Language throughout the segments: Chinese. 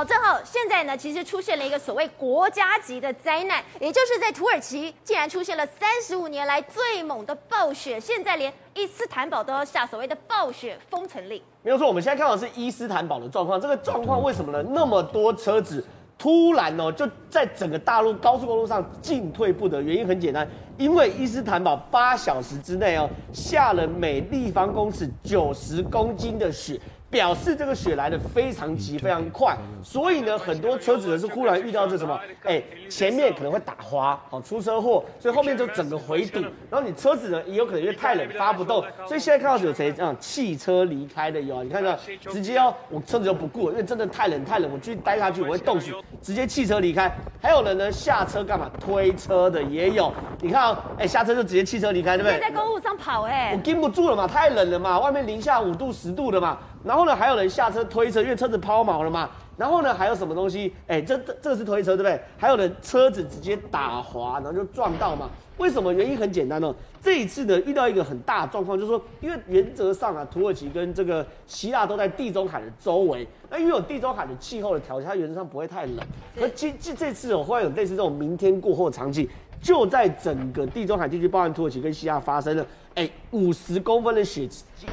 好，正好现在呢，其实出现了一个所谓国家级的灾难，也就是在土耳其竟然出现了三十五年来最猛的暴雪，现在连伊斯坦堡都要下所谓的暴雪封城令。没有错，我们现在看到的是伊斯坦堡的状况，这个状况为什么呢？那么多车子。突然哦，就在整个大陆高速公路上进退不得。原因很简单，因为伊斯坦堡八小时之内哦，下了每立方公尺九十公斤的雪。表示这个雪来的非常急、非常快，所以呢，很多车子呢是忽然遇到这什么，哎，前面可能会打滑，好出车祸，所以后面就整个回堵，然后你车子呢也有可能因为太冷发不动，所以现在看到有谁这样汽车离开的有啊？你看到直接哦，我车子就不顾了，因为真的太冷太冷，我继续待下去我会冻死，直接汽车离开。还有人呢下车干嘛？推车的也有，你看哦，哎下车就直接汽车离开，对不对？在公路上跑哎，我禁不住了嘛，太冷了嘛，外面零下五度十度的嘛。然后呢，还有人下车推车，因为车子抛锚了嘛。然后呢，还有什么东西？哎，这这这个是推车，对不对？还有人车子直接打滑，然后就撞到嘛。为什么？原因很简单哦。这一次呢，遇到一个很大的状况，就是说，因为原则上啊，土耳其跟这个希腊都在地中海的周围，那因为有地中海的气候的条件，它原则上不会太冷。而今这这次哦，忽然有类似这种明天过后的场景，就在整个地中海地区，包含土耳其跟西亚发生了。哎，五十公分的雪，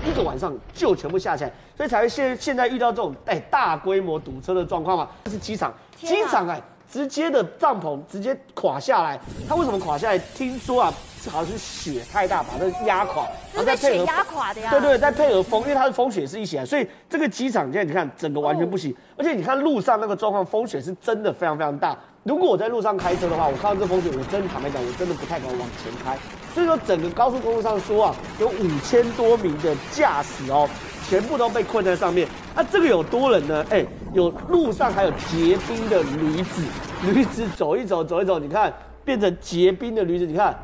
一个晚上就全部下起来，所以才会现现在遇到这种哎大规模堵车的状况嘛。这是机场，机场哎，直接的帐篷直接垮下来。它为什么垮下来？听说啊，好像是雪太大把它压垮，然后再配合压垮的呀。对对，再配合风，因为它的风雪是一起来，所以这个机场现在你看整个完全不行。而且你看路上那个状况，风雪是真的非常非常大。如果我在路上开车的话，我看到这风雪，我真的坦白讲，我真的不太敢往前开。所以说，整个高速公路上说啊，有五千多名的驾驶哦，全部都被困在上面。那、啊、这个有多冷呢？哎，有路上还有结冰的驴子，驴子走一走，走一走，你看变成结冰的驴子，你看。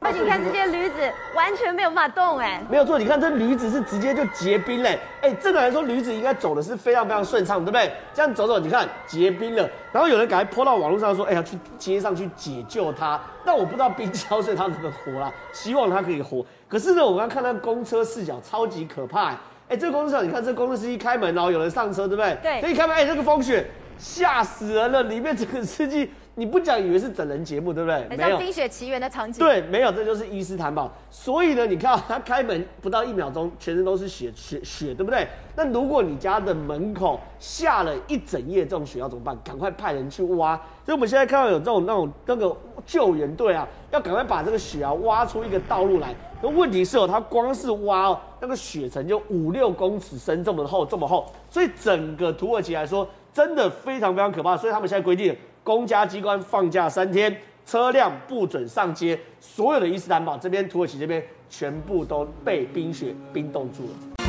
而且你看这些驴子完全没有办法动哎，没有错，你看这驴子是直接就结冰嘞，哎，正常来说驴子应该走的是非常非常顺畅，对不对？这样走走，你看结冰了，然后有人赶快泼到网络上说，哎呀，去街上去解救他，但我不知道冰消碎他能不能活啦，希望它可以活。可是呢，我刚刚看到公车视角超级可怕，哎，这个公车上你看这个公车司机开门，然后有人上车，对不对？对，所以开门，哎，这个风雪吓死人了，里面这个司机。你不讲以为是整人节目，对不对？很像《冰雪奇缘》的场景。对，没有，这就是伊斯坦堡。所以呢，你看他开门不到一秒钟，全身都是雪雪雪，对不对？那如果你家的门口下了一整夜这种雪，要怎么办？赶快派人去挖。所以我们现在看到有这种那种那个救援队啊，要赶快把这个雪啊挖出一个道路来。那问题是哦，它光是挖哦，那个雪层就五六公尺深，这么厚，这么厚。所以整个土耳其来说，真的非常非常可怕。所以他们现在规定。公家机关放假三天，车辆不准上街，所有的伊斯坦堡这边、土耳其这边全部都被冰雪冰冻住了。